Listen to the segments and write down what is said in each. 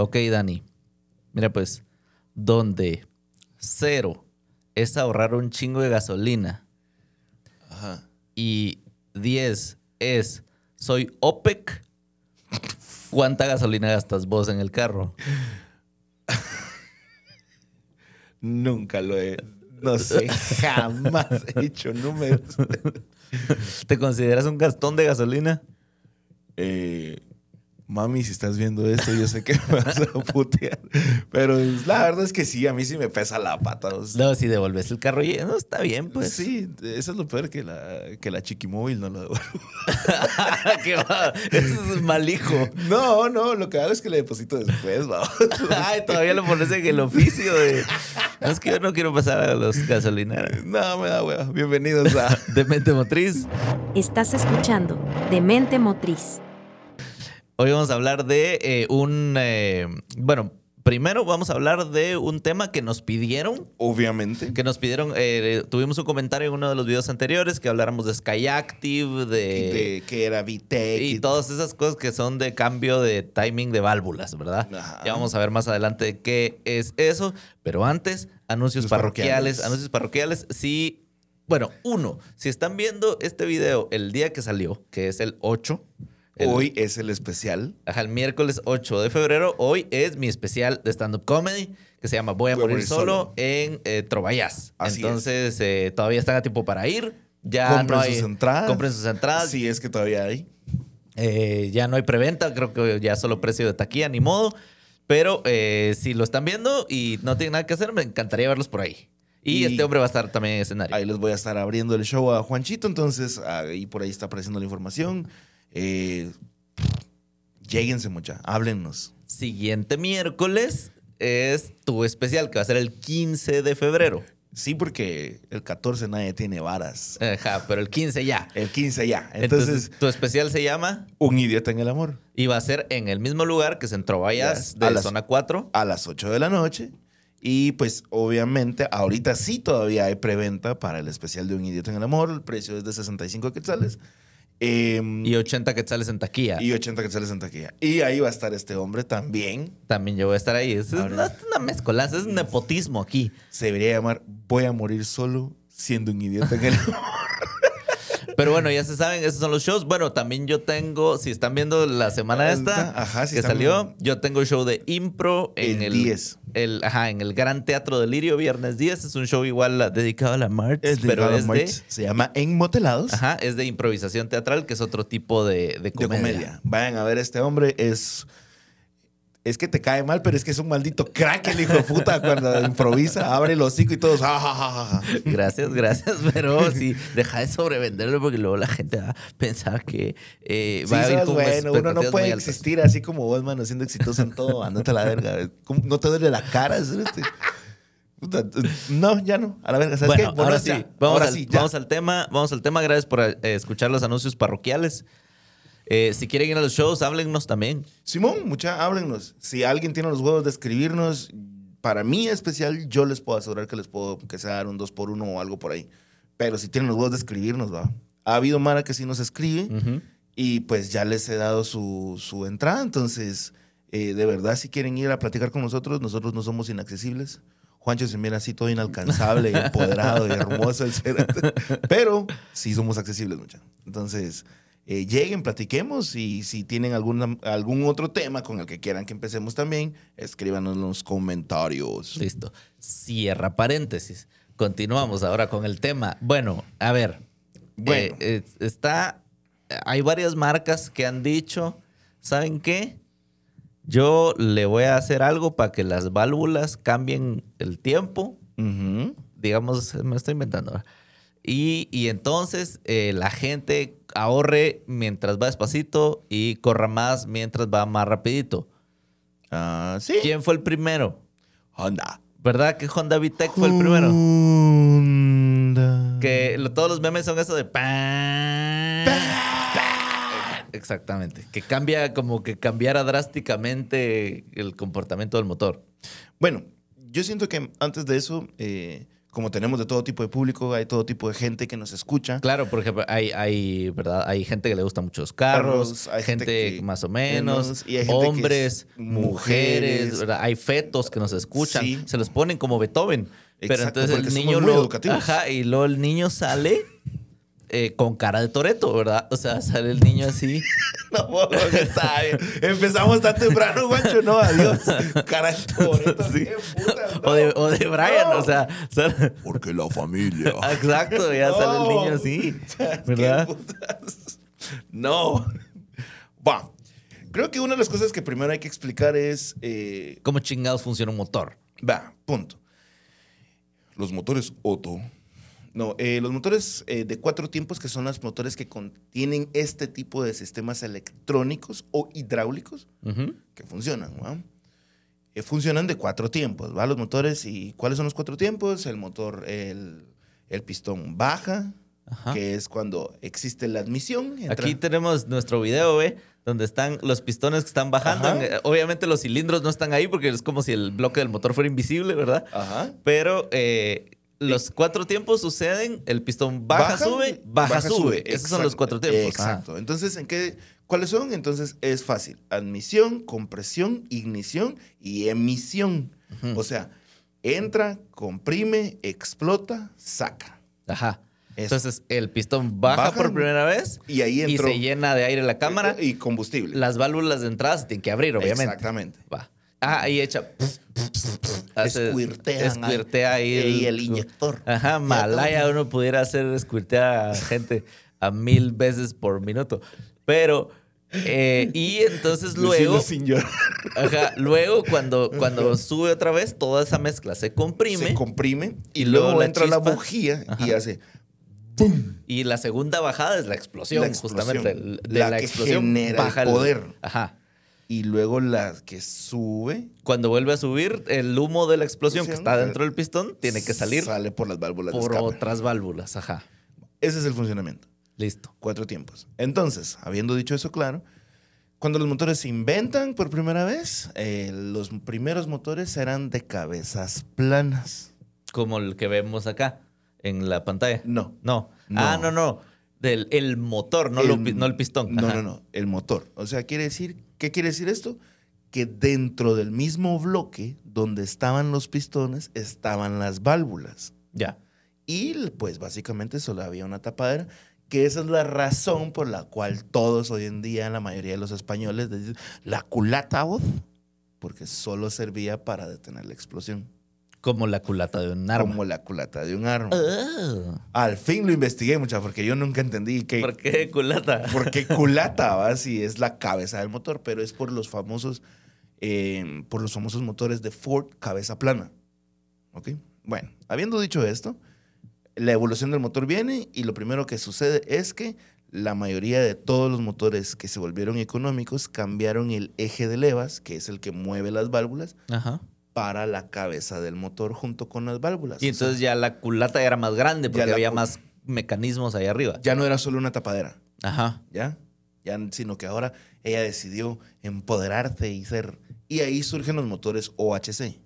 Ok, Dani. Mira pues, donde cero es ahorrar un chingo de gasolina Ajá. y 10 es soy OPEC, ¿cuánta gasolina gastas vos en el carro? Nunca lo he. No sé, jamás he hecho números. ¿Te consideras un gastón de gasolina? Eh, mami, si estás viendo esto, yo sé que me vas a putear. Pero la verdad es que sí, a mí sí me pesa la pata. o sea, No, si devolves el carro lleno, está bien, pues. sí, eso es lo peor que la, que la chiquimóvil no lo devuelvo. ¿Qué va? Eso es mal hijo. No, no, lo que hago es que le deposito después, va. Ay, todavía lo pones en el oficio de. No, es que yo no quiero pasar a los gasolineros. No, me da hueva. Bienvenidos a. De mente motriz. Estás escuchando Demente Motriz. Hoy vamos a hablar de eh, un. eh, bueno, primero vamos a hablar de un tema que nos pidieron. Obviamente. Que nos pidieron. eh, tuvimos un comentario en uno de los videos anteriores que habláramos de Sky Active, de. de que era VTEC. y todas esas cosas que son de cambio de timing de válvulas, ¿verdad? Ajá. Ya vamos a ver más adelante qué es eso. Pero antes, anuncios parroquiales. parroquiales. Anuncios parroquiales. Sí. Bueno, uno, si están viendo este video el día que salió, que es el 8. El- Hoy es el especial. Ajá, el miércoles 8 de febrero. Hoy es mi especial de stand-up comedy que se llama Voy a morir solo en eh, Trovayas. Así Entonces, eh, todavía están a tiempo para ir. Ya Compren no hay, sus entradas. Compren sus entradas. Sí, es que todavía hay. Eh, ya no hay preventa, creo que ya solo precio de taquilla, ni modo. Pero eh, si lo están viendo y no tienen nada que hacer, me encantaría verlos por ahí. Y, Y- este hombre va a estar también en escenario. Ahí les voy a estar abriendo el show a Juanchito, entonces ahí por ahí está apareciendo la información. Eh, lléguense mucha, háblennos. Siguiente miércoles es tu especial, que va a ser el 15 de febrero. Sí, porque el 14 nadie tiene varas. Ajá, pero el 15 ya. El 15 ya. Entonces, Entonces, tu especial se llama un idiota en el amor. y va a ser en el mismo lugar que es en Trovayas Yes, de a las- zona 4. A las 8 de la noche. Y pues obviamente ahorita sí todavía hay preventa para el especial de un idiota en el amor. El precio es de 65 quetzales. Em, Y 80 quetzales en taquilla. y 80 quetzales en taquilla. Y ahí va a estar este hombre también. También yo voy a estar ahí. Es, una, mezcolanza, es un nepotismo aquí. Se debería llamar Voy a morir solo siendo un idiota en el. Pero bueno, ya se saben, esos son los shows. Bueno, también yo tengo, si están viendo la semana esta Ajá, si que salió, yo tengo show de impro en El el, 10. el- ajá, en el Gran Teatro de Lirio, viernes 10. Es un show igual dedicado a la March, Es pero es March. de, Se llama Enmotelados. ajá, es de improvisación teatral, que es otro tipo de, de de comedia. comedia. Vayan a ver este hombre. Es. Es que te cae mal, pero es que es un maldito crack el hijo de puta cuando improvisa, abre el hocico y todos. Gracias, gracias, pero sí, deja de sobrevenderlo porque luego la gente va a pensar que eh, Sí, va a ir con bueno, uno no puede existir así como vos, mano, siendo exitoso en todo, andate a la verga. ¿Cómo? No te duele la cara. Puta, No, ya no, a la verga. ¿Sabes Bueno, qué? ahora ya. sí, vamos, ahora al, sí, ya. vamos al tema, vamos al tema. Gracias por eh, escuchar los anuncios parroquiales. Eh, si quieren ir a los shows, háblennos también. Simón, mucha, háblennos. Si alguien tiene los huevos de escribirnos, para mí especial, yo les puedo asegurar que les puedo que sea dar un 2 por 1 o algo por ahí. Pero si tienen los huevos de escribirnos, va. Ha habido Mara que sí nos escribe y pues ya les he dado su, su entrada. Entonces, eh, de verdad, si quieren ir a platicar con nosotros, nosotros no somos inaccesibles. Juancho se mira así todo inalcanzable y empoderado y hermoso. Pero sí somos accesibles, mucha. Entonces, eh, lleguen, platiquemos y si tienen alguna, algún otro tema con el que quieran que empecemos también, escríbanos en los comentarios. Listo. Cierra paréntesis. Continuamos ahora con el tema. Bueno, a ver. Bueno. eh, eh, está. Hay varias marcas que han dicho, ¿saben qué? Yo le voy a hacer algo para que las válvulas cambien el tiempo. Digamos, me estoy inventando. ¿verdad? Y, y entonces eh, la gente ahorre mientras va despacito y corra más mientras va más rapidito. Ah, sí. ¿Quién fue el primero? Honda. ¿Verdad que Honda VTEC fue el primero? Honda. Que lo- todos los memes son eso de pan. Exactamente. Que cambia como que cambiara drásticamente el comportamiento del motor. Bueno, yo siento que antes de eso, eh, como tenemos de todo tipo de público, hay todo tipo de gente que nos escucha. Claro, porque hay, hay, ¿verdad? hay gente que le gustan muchos carros, Carros, hay gente, gente que más o menos, y hay gente que es hombres, mujeres, mujeres. ¿verdad? hay fetos que nos escuchan, Sí. se los ponen como Beethoven. Pero Exacto, entonces porque el niño lo, ajá, y luego el niño sale eh, con cara de Toreto, ¿verdad? O sea, sale el niño así. No, no, está bien. Empezamos tan temprano, guacho. No, adiós. Cara de Toretto, Sí. qué puta, no. O de, o de Brian, No. o sea, sale- Porque la familia. exacto, ya sale el niño así, ¿Qué ¿verdad? No. Va. Creo que una de las cosas que primero hay que explicar es. eh, ¿Cómo chingados funciona un motor? va, punto. Los motores Otto. No, eh, los motores eh, de cuatro tiempos, que son los motores que contienen este tipo de sistemas electrónicos o hidráulicos, Ujú. que funcionan, ¿va? Eh, funcionan de cuatro tiempos, ¿va? Los motores, ¿y cuáles son los cuatro tiempos? El motor, el, el pistón baja, Ajá. que es cuando existe la admisión. entra- Aquí tenemos nuestro video, ¿ve? Donde están los pistones que están bajando. Ajá. Eh, Obviamente los cilindros no están ahí porque es como si el bloque del motor fuera invisible, ¿verdad? Ajá. Pero eh, los cuatro tiempos suceden, el pistón baja, sube, baja, sube. Esos son los cuatro tiempos. Exacto. Entonces, ¿en qué, ¿cuáles son? Entonces, es fácil. Admisión, compresión, ignición y emisión. O sea, entra, comprime, explota, saca. Ajá. Eso. Entonces el pistón baja, Baja, por primera vez Y ahí y entró. se llena de aire la cámara. Y combustible. Las válvulas de entrada se tienen que abrir, obviamente. Exactamente. Va. Ah, ahí echa. hace- Escuirtean ahí- escuirtea ahí. ahí el inyector. Ajá, Malaya uno pudiera hacer escuirtear a gente a mil veces por minuto. Pero, eh, y entonces luego, sin llorar. ajá, luego cuando, cuando sube otra vez, toda esa mezcla se comprime Se comprime y, Y luego luego, la entra la bujía y hace y la segunda bajada es la explosión, La explosión, justamente. el- De la la, que explosión genera el baja poder. Ajá. Y luego la que sube Cuando vuelve a subir, el humo de la explosión que está dentro del pistón tiene que salir sale por las válvulas de por escape. otras válvulas. Ajá. Ese es el funcionamiento. Listo. Cuatro tiempos. Entonces, habiendo dicho eso claro, cuando los motores se inventan por primera vez, eh, los primeros motores eran de cabezas planas. Como el que vemos acá en la pantalla. No. No. No. Ah, no, no. Del, el motor, no, El- lo no el pistón. No, Ajá. no, no. El motor. O sea, quiere decir, ¿qué quiere decir esto? Que dentro del mismo bloque donde estaban los pistones estaban las válvulas. Ya. Y pues básicamente solo había una tapadera, que esa es la razón por la cual todos hoy en día, la mayoría de los españoles, dicen la culata voz, porque solo servía para detener la explosión, Como la culata de un arma. como la culata de un arma. Ah, Al fin lo investigué mucha, porque yo nunca entendí que, ¿Por qué culata? por qué culata va si es la cabeza del motor, pero es por los famosos, eh, por los famosos motores de Ford cabeza plana. ¿Ok? Bueno, habiendo dicho esto, la evolución del motor viene y lo primero que sucede es que la mayoría de todos los motores que se volvieron económicos cambiaron el eje de levas, que es el que mueve las válvulas, Ajá. Para la cabeza del motor junto con las válvulas. Y O sea, entonces ya la culata era más grande porque había más mecanismos ahí arriba. ya no era solo una tapadera. Ajá. ¿ya? ya sino que ahora ella decidió empoderarse y ser. Y ahí surgen los motores OHC,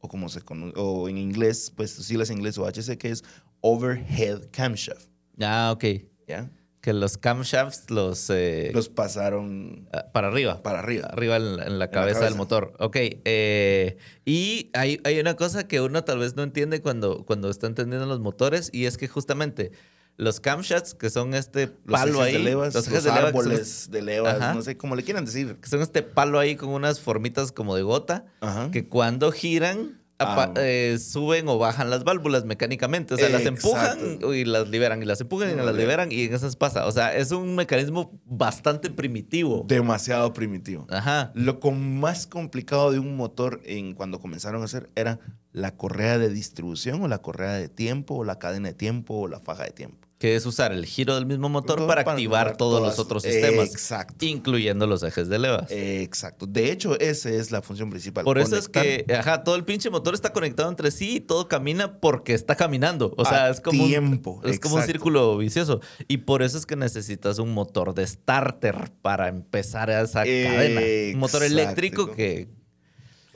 o como se conoce, o en inglés, pues siglas en inglés OHC, que es Overhead Camshaft, Ah, ok. ¿ya? Que los camshafts los... eh, Los pasaron ah, para arriba. para arriba. Arriba en, la- en la cabeza del motor. Ok. eh, y hay, hay una cosa que uno tal vez no entiende cuando, cuando está entendiendo los motores y es que justamente los camshafts, que son este Los palo ejes ahí, de levas, los, ejes de árboles de levas, Ajá. no sé cómo le quieran decir. que son este palo ahí con unas formitas como de gota, Ajá. que cuando giran apa- Ah. eh, suben o bajan las válvulas mecánicamente. O sea, las empujan y las liberan, y las empujan y las liberan, y en esas pasa. O sea, es un mecanismo bastante primitivo. Demasiado primitivo. Ajá. Lo con más complicado de un motor en cuando comenzaron a hacer era la correa de distribución o la correa de tiempo o la cadena de tiempo o la faja de tiempo. Que es usar el giro del mismo motor para para activar todos todas- los otros sistemas, Exacto. incluyendo los ejes de levas. Exacto. De hecho, esa es la función principal. Por eso es que, ajá, todo el pinche motor está conectado entre sí y todo camina porque está caminando. O sea, A es como, un, tiempo, es como un círculo vicioso. Y por eso es que necesitas un motor de starter para empezar esa cadena. Un motor eléctrico que...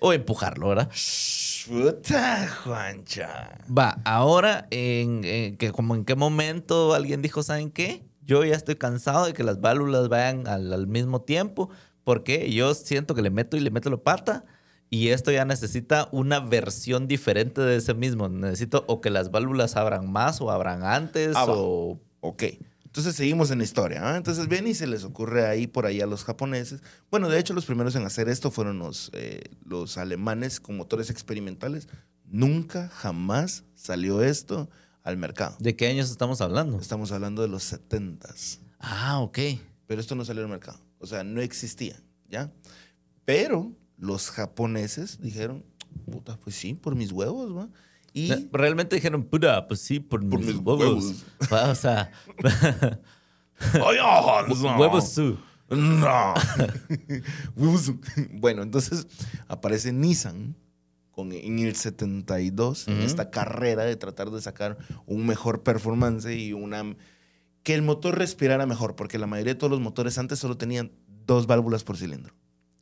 O empujarlo, ¿verdad? Shh, Chuta, Juancha. Va, ahora, en, en que como en qué momento alguien dijo, ¿saben qué? Yo ya estoy cansado de que las válvulas vayan al, al mismo tiempo, porque yo siento que le meto y le meto la pata, y esto ya necesita una versión diferente de ese mismo. Necesito o que las válvulas abran más o abran antes, Ah, o... Ok. Entonces seguimos en la historia. ¿ah? Entonces ven y se les ocurre ahí por ahí a los japoneses. Bueno, de hecho los primeros en hacer esto fueron los, eh, los alemanes con motores experimentales. Nunca, jamás salió esto al mercado. ¿De qué años estamos hablando? Estamos hablando de los 70s. Ah, ok. Pero esto no salió al mercado. O sea, no existía, ¿ya? Pero los japoneses dijeron, puta, pues sí, por mis huevos, ¿va? Y Realmente dijeron, puta, pues sí, por, Por mis, mis huevos. O sea, huevos su. No. Bueno, entonces aparece Nissan con, en el 72, en Ujú. esta carrera de tratar de sacar un mejor performance y una... Que el motor respirara mejor, porque la mayoría de todos los motores antes solo tenían dos válvulas por cilindro.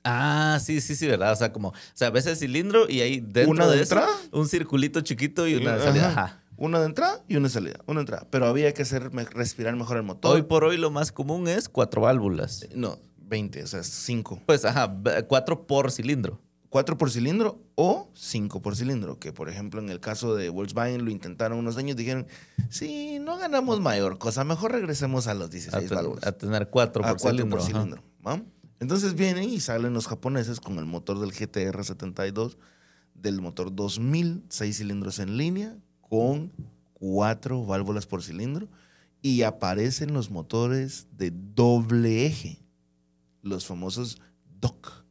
Ah, sí, sí, sí, ¿verdad? O sea, como, o sea, ves el cilindro y ahí dentro Una de de eso, entrada. un circulito chiquito y una Ajá. salida. Ajá. Una de entrada y una de salida. Una de entrada. Pero había que hacer respirar mejor el motor. Hoy por hoy lo más común es cuatro válvulas. No, 20, o sea, 5. Pues, ajá, cuatro por cilindro. 4 por cilindro o 5 por cilindro, que por ejemplo en el caso de Volkswagen lo intentaron unos años, dijeron, sí, no ganamos mayor cosa, mejor regresemos a los A, 16 ten- válvulas. a tener cuatro a por 4 cilindro. por cilindro. ¿va? Entonces vienen y salen los japoneses con el motor del GTR 72, del motor 2000, 6 cilindros en línea, con 4 válvulas por cilindro, y aparecen los motores de doble eje, los famosos DOC.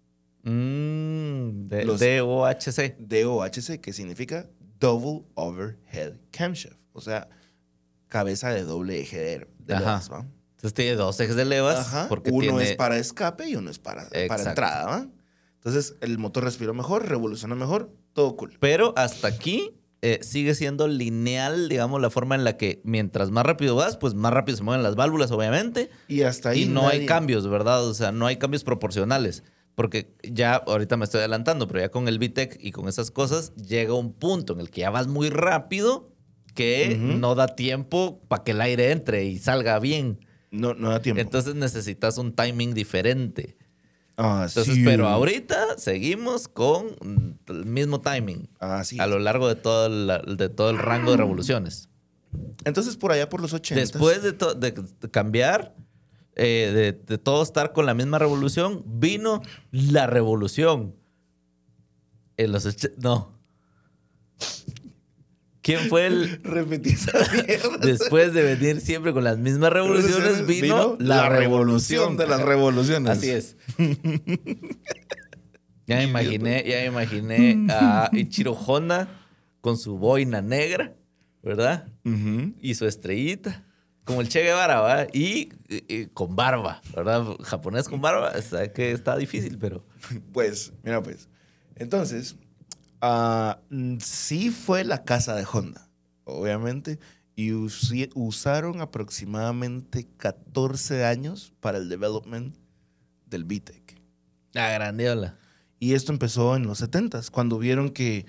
Mm, de, Los- DOHC. DOHC, que significa Double Overhead Camshaft. O sea, cabeza de doble eje de, de Ajá. ¿va? Entonces tiene dos ejes de levas. Ajá. Porque uno tiene... es para escape y uno es para, para entrada, ¿va? Entonces, el motor respiró mejor, revolucionó mejor, todo cool. Pero hasta aquí eh, sigue siendo lineal, digamos, la forma en la que mientras más rápido vas, pues más rápido se mueven las válvulas, obviamente. Y hasta ahí y no hay nadie- cambios, ¿verdad? O sea, no hay cambios proporcionales. Porque ya ahorita me estoy adelantando, pero ya con el VTEC y con esas cosas llega un punto en el que ya vas muy rápido que Ujú. no da tiempo para que el aire entre y salga bien. No, no da tiempo. Entonces necesitas un timing diferente. Ah, Entonces, sí. pero ahorita seguimos con el mismo timing Ah, sí. a lo largo de todo, el, de todo el rango de revoluciones. Entonces, por allá por los 80. Después de, cambiar, eh, de, de todo estar con la misma revolución, vino la revolución. En los och- No. ¿Quién fue el. Repetí esa mierda. Después de venir siempre con las mismas revoluciones, vino, la, revolución de las revoluciones. Así es. Ya me imaginé, ya me imaginé a Ichiro Honda con su boina negra, ¿verdad? Y su estrellita. Como el Che Guevara, ¿va? Y, y- y con barba, ¿verdad? Japonés con barba, o sea que está difícil, pero... Pues, mira, pues. Entonces, mm, sí fue la casa de Honda, obviamente, y usaron aproximadamente 14 años para el development del VTEC. La grandiola. Y esto empezó en los 70s, cuando vieron que,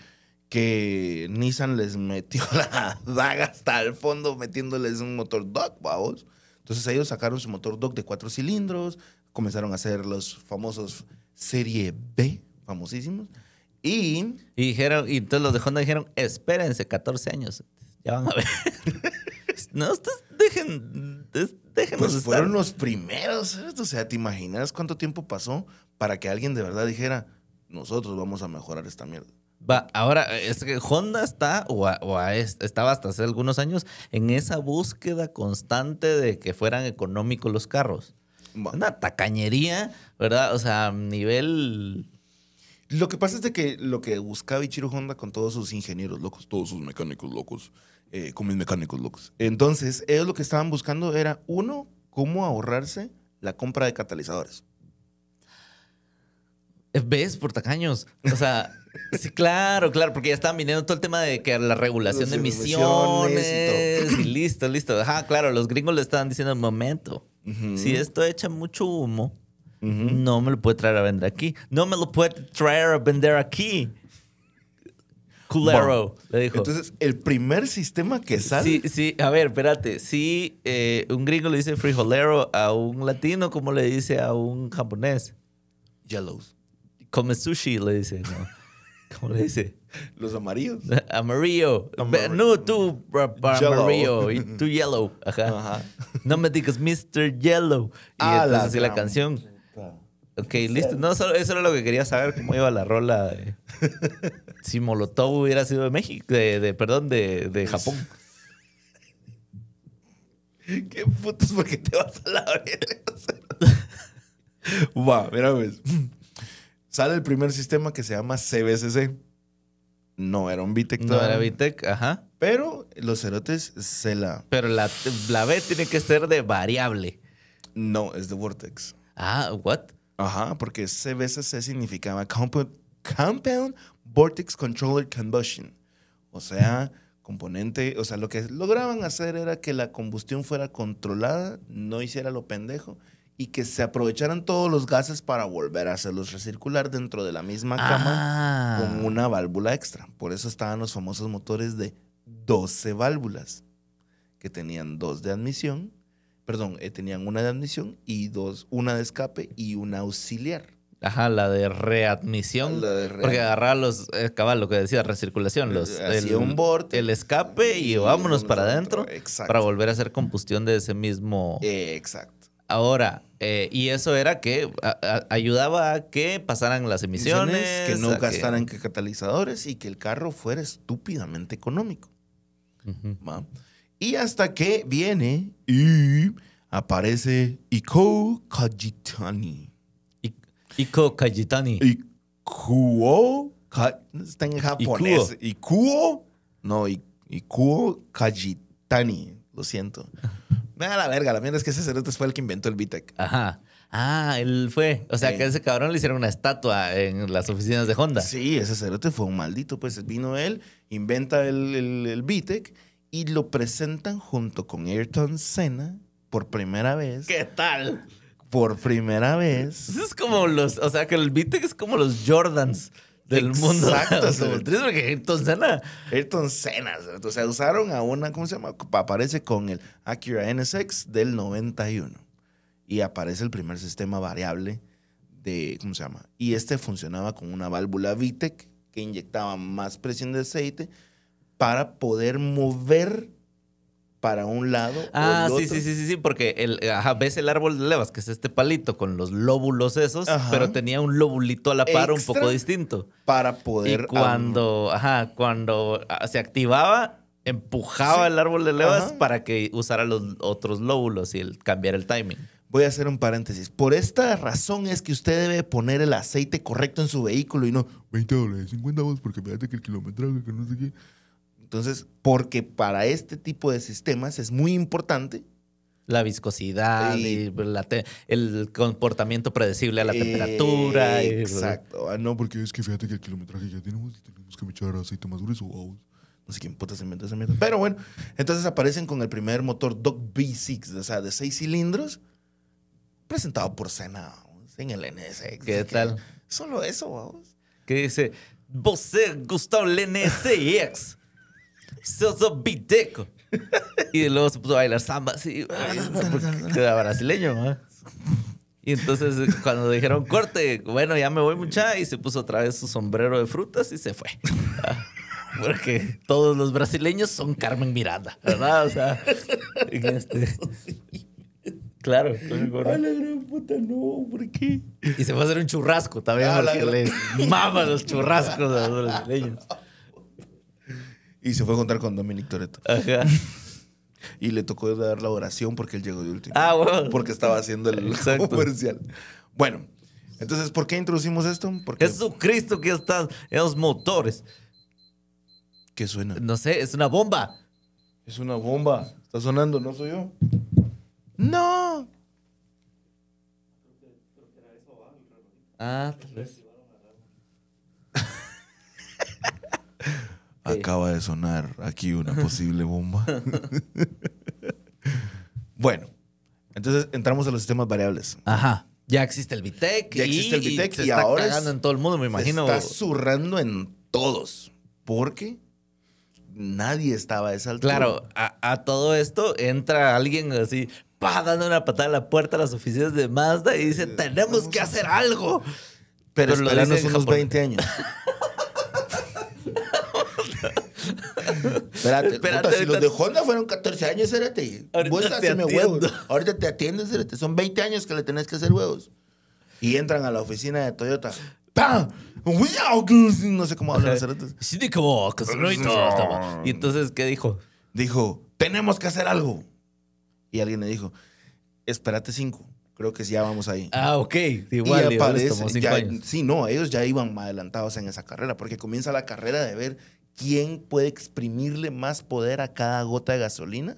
que Nissan les metió la daga hasta el fondo metiéndoles un motor DOC, vamos. Entonces ellos sacaron su motor DOC de cuatro cilindros, comenzaron a hacer los famosos Serie B, famosísimos. Y Y dijeron, y entonces los de Honda dijeron, espérense 14 años. Ya van a ver. no, ustedes dejen, déjenos pues estar. fueron los primeros. O sea, ¿te imaginas cuánto tiempo pasó para que alguien de verdad dijera, nosotros vamos a mejorar esta mierda? Va, ahora, es que Honda está, o, a- o a es- estaba hasta hace algunos años, en esa búsqueda constante de que fueran económicos los carros. Va. Una tacañería, ¿verdad? O sea, nivel... Lo que pasa es de que lo que buscaba Ichiro Honda con todos sus ingenieros locos, todos sus mecánicos locos, eh, con mis mecánicos locos. Entonces, ellos lo que estaban buscando era, uno, cómo ahorrarse la compra de catalizadores. ¿Ves? Por tacaños. O sea, sí, claro, claro, porque ya estaban viniendo todo el tema de que la regulación de emisiones emisiones y y, listo, listo. Ajá, claro, los gringos le estaban diciendo, momento, si esto echa mucho humo, No me lo puede traer a vender aquí. No me lo puede traer a vender aquí. Culero, le dijo. Entonces, el primer sistema que sale. Sí, sí, a ver, espérate. Si eh, un gringo le dice frijolero a un latino, ¿cómo le dice a un japonés? Yellows. Come sushi, le dice. ¿no? ¿Cómo le dice? Los amarillos. Amarillo. Amarillo. No, tú amarillo y tú yellow. Ajá. Ajá. No me digas Mr. Yellow. Y Ah, la entonces sí, la canción. Ok, listo. No, solo, eso era lo que quería saber, cómo iba la rola. de- si Molotov hubiera sido de México, de, de- perdón, de, de Japón. ¿Qué putos porque te vas a la? Va, mira, pues. Sale el primer sistema que se llama CBCC. No era un Vitec No era Vitec, ajá. Pero los cerotes se la. Pero la, la B tiene que ser de variable. No, es de Vortex. Ah, what? Ajá, porque CBCC significaba Compound, Compound Vortex Controller Combustion. O sea, componente, o sea, lo que lograban hacer era que la combustión fuera controlada, no hiciera lo pendejo y que se aprovecharan todos los gases para volver a hacerlos recircular dentro de la misma cama Ah. con una válvula extra. Por eso estaban los famosos motores de 12 válvulas, que tenían dos de admisión, perdón, eh, tenían una de admisión y dos, una de escape y una auxiliar. Ajá, la de readmisión. La de re- Porque agarraba los, eh, cabal, lo que decía, recirculación. Los, Eh, hacía un vortex. El escape y, Y vámonos para adentro. para volver a hacer combustión de ese mismo. Eh, exacto. Ahora, eh, y eso era que a- a- ayudaba a que pasaran las emisiones. que no gastaran que catalizadores y que el carro fuera estúpidamente económico. ¿va? Y hasta que viene y aparece Iko Kajitani. I- Iko Kajitani. Ikuo, Ka- está en japonés. Ikuo, no, I- Ikuo Kajitani. Lo siento. Me da la verga, la mierda es que ese cerote fue el que inventó el Vitec. Ajá. Ah, él fue. O sea, Sí. que a ese cabrón le hicieron una estatua en las oficinas de Honda. Sí, ese cerote fue un maldito. Pues vino él, inventa el, el, y lo presentan junto con Ayrton Senna por primera vez. ¿Qué tal? Por primera vez. Eso es como los, o sea, que el Vitec es como los Jordans del mundo Exacto, automotriz, porque Ayrton Senna. Ayrton Senna. O sea, usaron a una, ¿cómo se llama? Aparece con el Acura NSX del 91. Y aparece el primer sistema variable de, ¿cómo se llama? Y este funcionaba con una válvula VTEC que inyectaba más presión de aceite para poder mover para un lado. Ah, o el sí, otro. sí, sí, sí, sí, porque el, ajá, ves el árbol de levas, que es este palito con los lóbulos esos, Ajá. pero tenía un lóbulito a la par un poco distinto. Para poder. Y cuando, ajá, cuando ah, se activaba, empujaba Sí. el árbol de levas Ajá. para que usara los otros lóbulos y el, cambiar el timing. Voy a hacer un paréntesis. Por esta razón es que usted debe poner el aceite correcto en su vehículo y no 20 dólares, 50 dólares porque fíjate que el kilometraje, que no sé qué. Entonces, porque para este tipo de sistemas es muy importante La viscosidad, Y- y la el comportamiento predecible a la Eh, temperatura. y- Exacto. Ah, no, porque es que fíjate que el kilometraje ya tenemos y tenemos que echar aceite más grueso. vamos. No sé quién puta se inventó esa mierda. Pero bueno, entonces aparecen con el primer motor Doc V6, o sea, de seis cilindros, presentado por Senna en el NSX. ¿Qué tal? Solo eso, vamos. que dice, Você Gustavo LNCX. Soso Biteco. Y luego se puso a bailar samba así. porque Era brasileño, ¿no? Y entonces cuando dijeron corte, bueno, ya me voy mucha, y se puso otra vez su sombrero de frutas y se fue. Porque todos los brasileños son Carmen Miranda, ¿verdad? O sea, este- claro. A la gran puta, no, ¿por qué? Y se fue a hacer un churrasco también Ah, porque maman los churrascos a los brasileños. Y se fue a contar con Dominic Toretto. Ajá. Y le tocó dar la oración porque él llegó de último. Ah, bueno. Porque estaba haciendo el Exacto. comercial. Bueno, entonces, ¿por qué introducimos esto? Porque Jesucristo que está en los motores. ¿Qué suena? No sé, es una bomba. Es una bomba. Está sonando, no soy yo. No. Ah, tal vez. Acaba de sonar aquí una posible bomba. bueno, entonces entramos a los sistemas variables. Ajá. Ya existe el Vitec. Ya existe el Vitec y se y está ahora cagando es- en todo el mundo, me imagino. Se está zurrando en todos. porque nadie estaba a esa altura. Claro, a, a todo esto entra alguien así, pa, dando una patada a la puerta a las oficinas de Mazda y dice, tenemos que hacer algo. pero, pero lo unos japonés. 20 años. Espérate, Espérate, puta, si los de Honda fueron 14 años, espérate. Ahorita te huevos. Ahorita te atiendes, espérate. Son 20 años que le tenés que hacer huevos. Y entran a la oficina de Toyota. ¡Pam! No sé cómo hablan los. Sí, como, estaba. Y entonces, ¿qué dijo? Dijo, tenemos que hacer algo. Y alguien le dijo, espérate cinco. Creo que ya vamos ahí. Ah, ok. Igual, y aparece, ya- sí, no, ellos ya iban adelantados en esa carrera, porque comienza la carrera de ver quién puede exprimirle más poder a cada gota de gasolina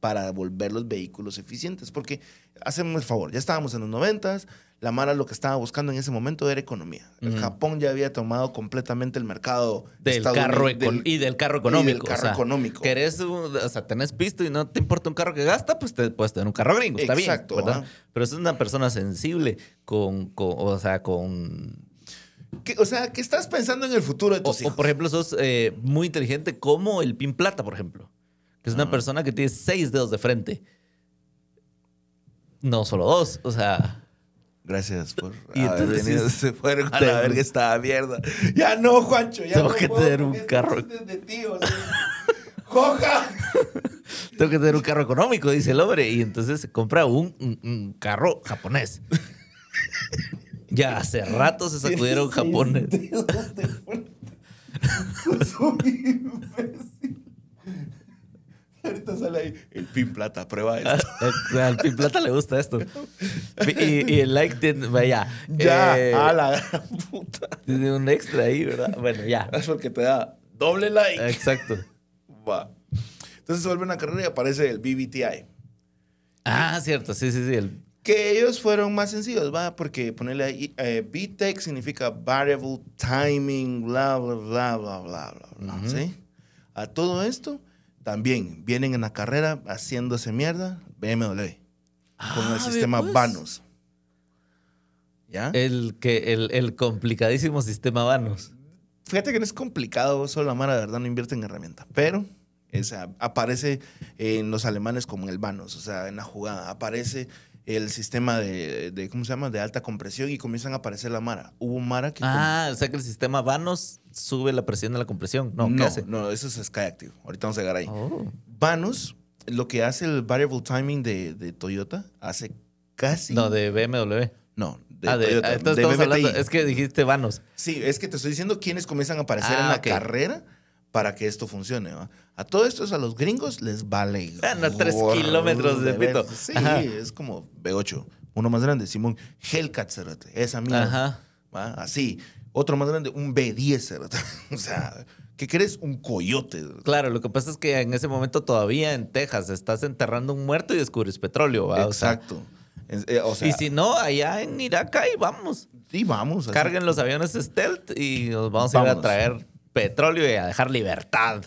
para volver los vehículos eficientes. Porque, hacemos el favor, ya estábamos en los noventas, la Mara lo que estaba buscando en ese momento era economía. El Ujú. Japón ya había tomado completamente el mercado Del carro del- y del carro y económico. del carro o sea, económico. Querés, o sea, tenés pisto y no te importa un carro que gasta, pues te puedes tener un carro gringo, está Exacto, bien, ¿verdad? Pero es una persona sensible con, con- o sea, con... O sea, que estás pensando en el futuro de O, tus o, hijos. por ejemplo, sos eh, muy inteligente como el Pin Plata, por ejemplo. Que es una Ah. persona que tiene seis dedos de frente. No solo dos, o sea... Gracias por Y haber entonces venido. Se fueron a la verga esta mierda. Ya no, Juancho. Ya Tengo no que puedo tener un carro. ¡Coja! Tengo que tener un carro económico, dice el hombre. Y entonces se compra un, un- un carro japonés. Ya hace rato se sacudieron japonés. Ahorita sale ahí el pin plata, prueba esto. Al Pin Plata le gusta esto. Y, y el like tiene, vaya. Ya, eh, a la gran puta. Tiene un extra ahí, ¿verdad? Bueno, ya. Es porque te da doble like. Exacto. Va. Entonces se vuelve una carrera y aparece el BBTI. Ah, cierto. Sí, sí, sí. el- Que ellos fueron más sencillos, va, porque ponerle ahí, eh, VTEC significa Variable Timing, bla, bla, bla, bla, bla, bla, bla. ¿sí? A todo esto, también vienen en la carrera haciéndose mierda BMW, con Ah, el sistema ve, pues. Vanos. ¿Ya? El, que, el, el complicadísimo sistema Vanos. Fíjate que no es complicado, solo la Mara de verdad no invierte en herramienta, pero o sea, aparece en los alemanes como el Vanos, o sea, en la jugada, aparece el sistema de, de, ¿cómo se llama?, de alta compresión y comienzan a aparecer la Mara. Hubo Mara que... Ah, o sea que el sistema Vanos sube la presión de la compresión. No, ¿qué no, hace? no, eso es Sky Active. Ahorita vamos a llegar ahí. Oh. Vanos, lo que hace el Variable Timing de, de Toyota, hace casi... No, de BMW. No, de ah, de, Toyota, ah, de estamos hablando. Es que dijiste Vanos. Sí, es que te estoy diciendo quiénes comienzan a aparecer Ah, en la carrera para que esto funcione. ¿va? A todo esto, a los gringos les vale. No, tres kilómetros de pito. Sí, Ajá. es como B8. Uno más grande, Simón. Hellcat, cerote, esa mierda. Ajá. ¿va? Así. Otro más grande, un B10, cerote. O sea, ¿qué crees? Un coyote. Claro, lo que pasa es que en ese momento todavía en Texas estás enterrando un muerto y descubres petróleo. ¿va? Exacto. Eh, o sea, y si no, allá en Irak, ahí vamos. sí, vamos. así. Carguen los aviones stealth y nos vamos a ir a traer petróleo y a dejar libertad.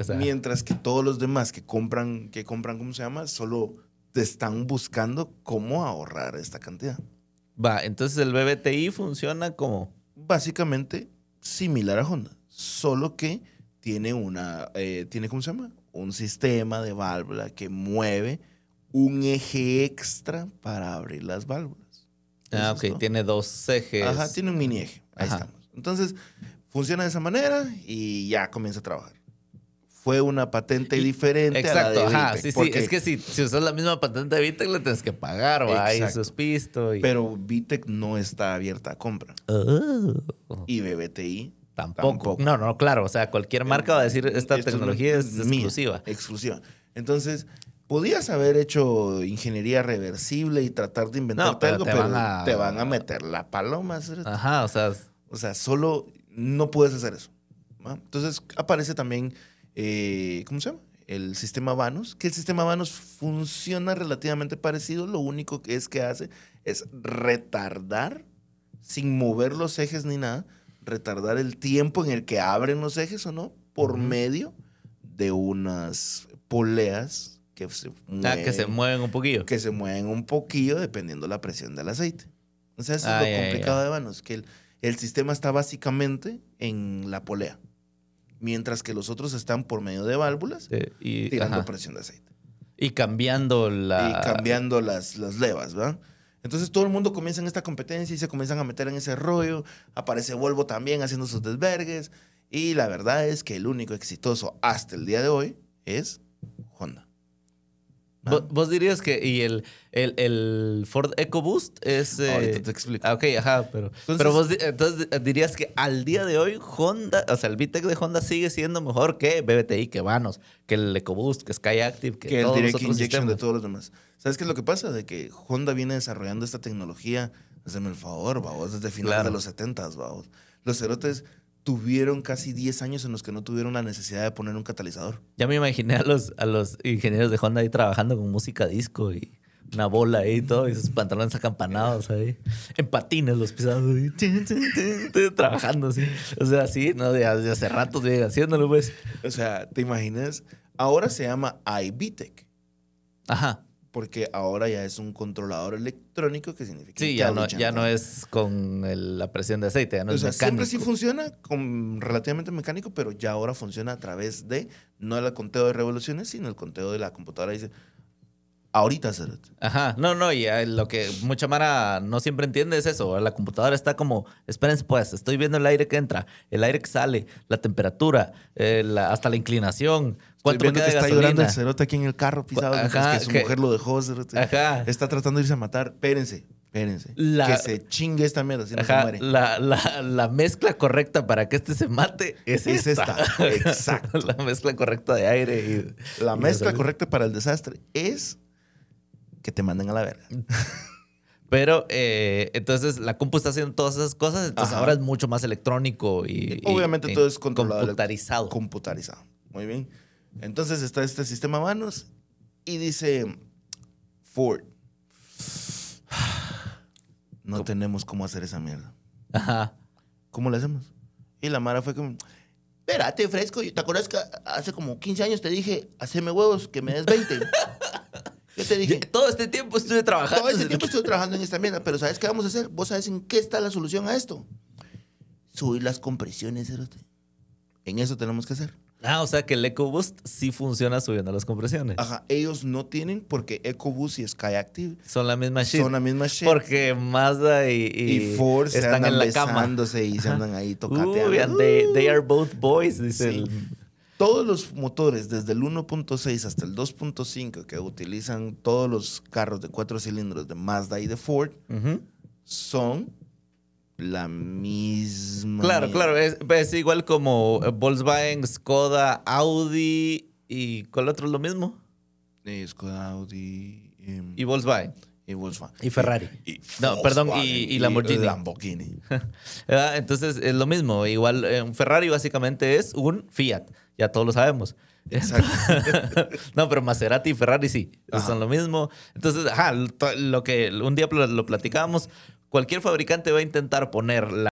O sea, Mientras que todos los demás que compran, que compran, ¿cómo se llama? Solo te están buscando cómo ahorrar esta cantidad. Va, entonces el BBTI funciona como. Básicamente similar a Honda, solo que tiene una, eh, tiene, ¿cómo se llama? Un sistema de válvula que mueve un eje extra para abrir las válvulas. Ah, ok, tiene dos ejes. Ajá, tiene un mini eje. Ahí Ajá. estamos. Entonces, funciona de esa manera y ya comienza a trabajar. Fue una patente diferente Exacto, a la de ajá. Sí, sí. Es que si, si usas la misma patente de Vitec, le tienes que pagar, va. Y sus pisto. Y... Pero Vitec no está abierta a compra. Oh, Y BBTI tampoco. tampoco. No, no, claro. O sea, cualquier marca va a decir esta tecnología es mía, exclusiva. exclusiva. Entonces, podías haber hecho ingeniería reversible y tratar de No, pero algo, te pero van a- te van a meter la paloma. Ajá, o sea, O sea, solo no puedes hacer eso. ¿va? Entonces, aparece también, eh, ¿cómo se llama? El sistema Vanos, que el sistema Vanos funciona relativamente parecido. Lo único que es que hace es retardar, sin mover los ejes ni nada, retardar el tiempo en el que abren los ejes o no, por medio de unas poleas que se ah, que se mueven- un poquillo. que se mueven un poquillo dependiendo la presión del aceite. O sea, eso Ah, es lo ya, ya, complicado de Vanos, que el, el sistema está básicamente en la polea. mientras que los otros están por medio de válvulas Sí, y, tirando ajá. presión de aceite. Y cambiando la. y cambiando las, las levas, ¿verdad? Entonces todo el mundo comienza en esta competencia y se comienzan a meter en ese rollo. Aparece Volvo también haciendo sus desvergues. Y la verdad es que el único exitoso hasta el día de hoy es Honda. Vo- ¿Vos, dirías que. Y el, el, el Ford EcoBoost es. eh, Ahorita te explico. Ah, ok, ajá, pero. Entonces- pero vos entonces dirías que al día de hoy, Honda, o sea, el VTEC de Honda sigue siendo mejor que BBTI, que Vanos, que el EcoBoost, que Skyactiv, que, que el todos los Direct otros Injection de sistemas. todos los demás. ¿Sabes qué es lo que pasa? De que Honda viene desarrollando esta tecnología, hazme el favor, vamos, desde finales Claro. de los 70, vamos. Los cerotes tuvieron casi 10 años en los que no tuvieron la necesidad de poner un catalizador. Ya me imaginé a los, a los ingenieros de Honda ahí trabajando con música disco y una bola ahí y todo, y sus pantalones acampanados ahí. En patines los pisados trabajando así. O sea, sí, ¿no? De, hace rato vienen haciéndolo, pues. O sea, ¿te imaginas? Ahora se llama iBTEC. Ajá. Porque ahora ya es un controlador electrónico que significa Sí, ya no, ya no es con el- la presión de aceite, ya no o es sea, siempre sí mecánico. funciona con relativamente mecánico, pero ya ahora funciona a través de no el conteo de revoluciones, sino el conteo de la computadora. Dice, ahorita, Cerote. Ajá, no, no, y eh, lo que mucha Mara no siempre entiende es eso. La computadora está como, espérense pues, estoy viendo el aire que entra, el aire que sale, la temperatura, eh, la- hasta la inclinación, Estoy cuánto me viendo queda que de está llorando el gasolina. cerote aquí en el carro pisado, Ajá, que su que- mujer lo dejó, Cerote. Ajá. Está tratando de irse a matar. Espérense, espérense. La- Que se chingue esta mierda, si no se muere. la, la- la mezcla correcta para que este se mate es, Es esta. esta, exacto. la mezcla correcta de aire y... La y mezcla gasolina. correcta para el desastre es que te manden a la verga. Pero eh, entonces la compu está haciendo todas esas cosas, entonces Ajá. ahora es mucho más electrónico y... Obviamente y todo es controlado. Computarizado. Computarizado. Muy bien. Entonces está este sistema manos y dice Ford. No tenemos cómo hacer esa mierda. Ajá. ¿Cómo le hacemos? Y la Mara fue como, espérate, fresco, ¿te acuerdas que hace como 15 años te dije, haceme huevos, que me des 20? Yo te dije, Todo este tiempo estuve trabajando. todo este tiempo estoy trabajando en esta mierda, pero ¿sabes qué vamos a hacer? ¿Vos sabes en qué está la solución a esto? Subir las compresiones, cerote. En eso tenemos que hacer. Ah, o sea que el EcoBoost sí funciona subiendo las compresiones. Ajá, ellos no tienen porque EcoBoost y Skyactiv Son la misma shit. son la misma shit. Porque Mazda y, y, y Ford se están andan en la cama. y se andan ahí tocateando. Uy, and they, they are both boys, dice Sí. el... Todos los motores, desde el 1.6 hasta el 2.5, que utilizan todos los carros de cuatro cilindros de Mazda y de Ford, son la misma. Claro, claro. Es, es igual como eh, Volkswagen, Skoda, Audi y ¿cuál otro es lo mismo? Eh, Skoda, Audi em, Y Volkswagen. y Volkswagen. y Ferrari. Y No, perdón, y- Volkswagen, y Lamborghini. Lamborghini. ¿Verdad? Entonces es lo mismo. Igual eh, un Ferrari básicamente es un Fiat. Ya todos lo sabemos. Exacto. no, pero Maserati y Ferrari sí, Ajá. son lo mismo. Entonces, ajá, lo- que un día lo platicábamos, cualquier fabricante va a intentar poner la